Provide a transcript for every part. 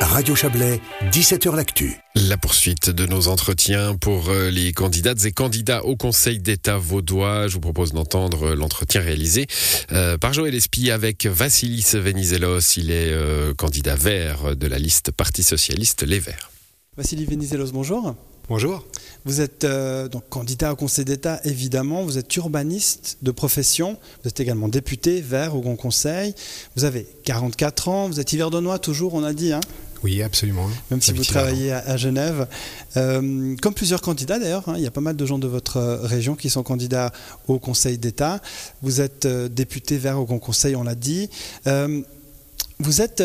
Radio Chablais, 17h L'Actu. La poursuite de nos entretiens pour euh, les candidates et candidats au Conseil d'État vaudois. Je vous propose d'entendre l'entretien réalisé euh, par Joël Espy avec Vassilis Venizelos. Il est euh, candidat vert de la liste Parti Socialiste Les Verts. Vassilis Venizelos, bonjour. Bonjour. Vous êtes donc candidat au Conseil d'État, évidemment. Vous êtes urbaniste de profession. Vous êtes également député vert au Grand Conseil. Vous avez 44 ans. Vous êtes hiverdonois toujours, on a dit. Hein oui, absolument. Même si vous travaillez à, Genève. Euh, comme plusieurs candidats d'ailleurs, hein, il y a pas mal de gens de votre euh, région qui sont candidats au Conseil d'État. Vous êtes euh, député vert au Grand Conseil, on l'a dit. vous êtes...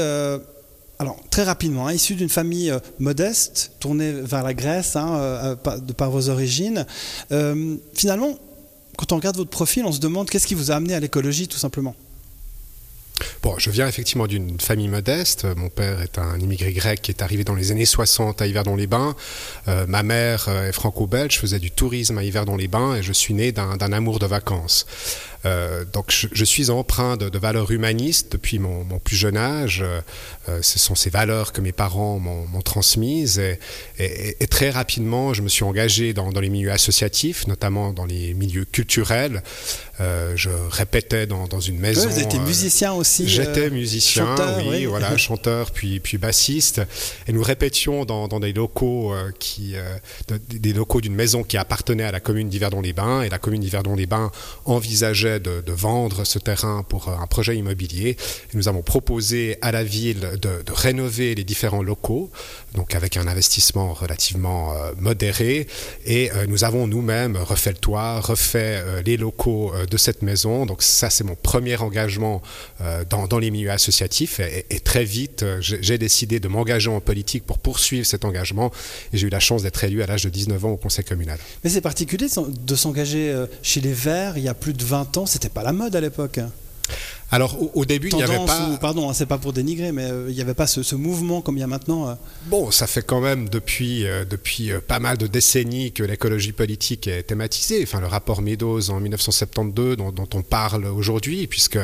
alors, très rapidement, hein, issu d'une famille modeste, tournée vers la Grèce, hein, de par vos origines. finalement, quand on regarde votre profil, on se demande qu'est-ce qui vous a amené à l'écologie, tout simplement Bon, je viens effectivement d'une famille modeste. Mon père est un immigré grec qui est arrivé dans les années 60 à Yverdon-les-Bains. Euh, ma mère euh, est franco-belge, faisait du tourisme à Yverdon-les-Bains et je suis né d'un amour de vacances. Euh, donc je, suis empreint de, valeurs humanistes depuis mon, plus jeune âge. ce sont ces valeurs que mes parents m'ont transmises et, très rapidement je me suis engagé dans, les milieux associatifs, notamment dans les milieux culturels. je répétais dans, une maison. vous étiez musicien aussi J'étais musicien, chanteur, oui, voilà, chanteur puis, puis bassiste. Et nous répétions dans, des locaux qui, des locaux d'une maison qui appartenait à la commune d'Yverdon-les-Bains et la commune d'Yverdon-les-Bains envisageait de, vendre ce terrain pour un projet immobilier. nous avons proposé à la ville de, rénover les différents locaux, donc avec un investissement relativement euh, modéré. Et euh, nous avons nous-mêmes refait le toit, refait euh, les locaux de cette maison. Donc ça, c'est mon premier engagement dans, les milieux associatifs. Et, et très vite, j'ai décidé de m'engager en politique pour poursuivre cet engagement. Et j'ai eu la chance d'être élu à l'âge de 19 ans au conseil communal. Mais c'est particulier de s'engager chez les Verts il y a plus de 20 c'était pas la mode à l'époque. Alors au, début, il n'y avait pas. pardon, hein, c'est pas pour dénigrer, mais euh, il n'y avait pas ce, mouvement comme il y a maintenant. Euh. Bon, ça fait quand même depuis, euh, depuis pas mal de décennies que l'écologie politique est thématisée. Enfin, le rapport Meadows en 1972, dont, on parle aujourd'hui, puisque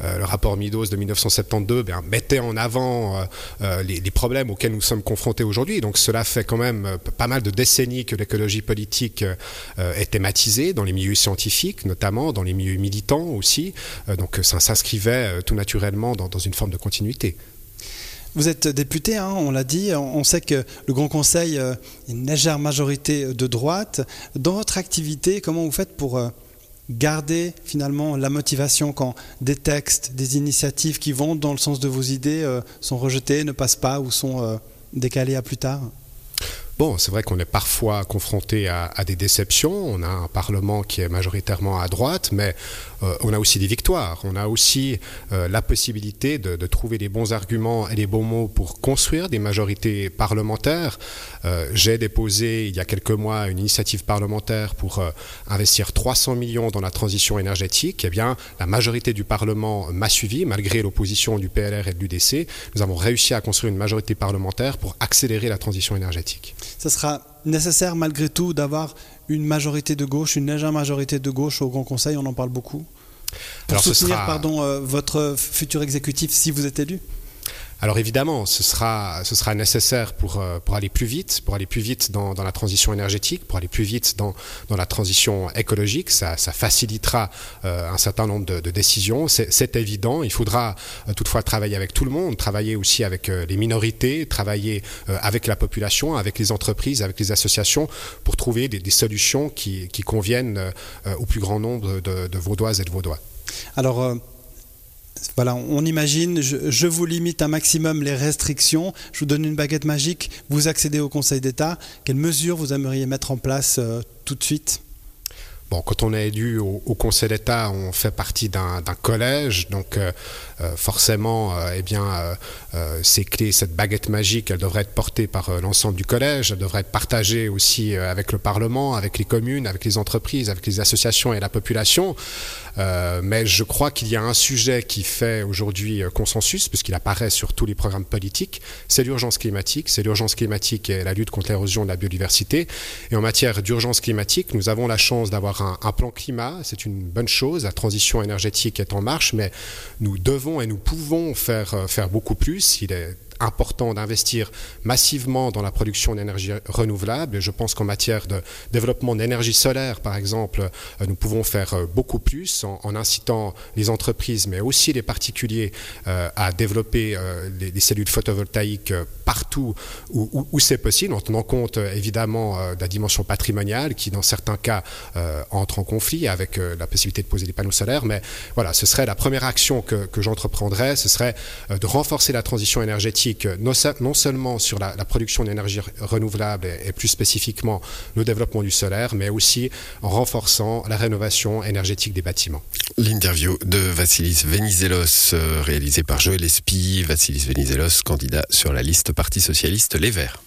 le rapport Meadows de 1972 ben, mettait en avant les, les, problèmes auxquels nous sommes confrontés aujourd'hui. Donc cela fait quand même pas mal de décennies que l'écologie politique est thématisée dans les milieux scientifiques, notamment dans les milieux militants aussi. donc ça s'inscrivait euh, tout naturellement dans, une forme de continuité. Vous êtes député, hein, on l'a dit. On sait que le Grand Conseil euh, est une légère majorité de droite. Dans votre activité, comment vous faites pour euh, garder finalement la motivation quand des textes, des initiatives qui vont dans le sens de vos idées sont rejetés, ne passent pas ou sont décalés à plus tard? Bon, c'est vrai qu'on est parfois confronté à, des déceptions. On a un Parlement qui est majoritairement à droite, mais euh, on a aussi des victoires. On a aussi euh, la possibilité de, trouver les bons arguments et les bons mots pour construire des majorités parlementaires. Euh, j'ai déposé il y a quelques mois une initiative parlementaire pour investir 300 millions dans la transition énergétique. Eh bien, la majorité du Parlement m'a suivi, malgré l'opposition du PLR et de l'UDC. Nous avons réussi à construire une majorité parlementaire pour accélérer la transition énergétique ce sera nécessaire malgré tout d'avoir une majorité de gauche, une légère majorité de gauche au Grand Conseil, on en parle beaucoup. Pour soutenir pardon, euh, votre futur exécutif si vous êtes élu alors évidemment, ce sera, ce sera nécessaire pour, euh, pour aller plus vite, pour aller plus vite dans, dans la transition énergétique, pour aller plus vite dans, dans la transition écologique. Ça, ça facilitera euh, un certain nombre de, de décisions. C'est évident. Il faudra euh, toutefois travailler avec tout le monde, travailler aussi avec les minorités, travailler avec la population, avec les entreprises, avec les associations, pour trouver des, des solutions qui, qui conviennent au plus grand nombre de, de Vaudoises et de Vaudois. Alors, voilà, on imagine, je, vous limite un maximum les restrictions, je vous donne une baguette magique, vous accédez au Conseil d'État. Quelles mesures vous aimeriez mettre en place euh, tout de suite? Quand on est élu au, Conseil d'État, on fait partie d'un collège, donc euh, euh, forcément, eh bien, ces clés, cette baguette magique, elle devrait être portée par l'ensemble du collège, elle devrait être partagée aussi avec le Parlement, avec les communes, avec les entreprises, avec les associations et la population. Mais je crois qu'il y a un sujet qui fait aujourd'hui consensus, puisqu'il apparaît sur tous les programmes politiques, c'est l'urgence climatique. C'est l'urgence climatique et la lutte contre l'érosion de la biodiversité. Et en matière d'urgence climatique, nous avons la chance d'avoir un, plan climat, c'est une bonne chose, la transition énergétique est en marche, mais nous devons et nous pouvons faire, euh, faire beaucoup plus. Important d'investir massivement dans la production d'énergie renouvelable. Je pense qu'en matière de développement d'énergie solaire, par exemple, nous pouvons faire beaucoup plus en, incitant les entreprises, mais aussi les particuliers, à développer les, cellules photovoltaïques partout où, c'est possible, en tenant compte évidemment de la dimension patrimoniale qui, dans certains cas, entre en conflit avec la possibilité de poser des panneaux solaires. Mais voilà, ce serait la première action que, j'entreprendrais, ce serait euh, de renforcer la transition énergétique, non, seulement sur la, production d'énergie renouvelable et, plus spécifiquement le développement du solaire, mais aussi en renforçant la rénovation énergétique des bâtiments. L'interview de Vassilis Venizelos, euh, réalisée par Joël Espy. Vassilis Venizelos, candidat sur la liste Parti Socialiste Les Verts.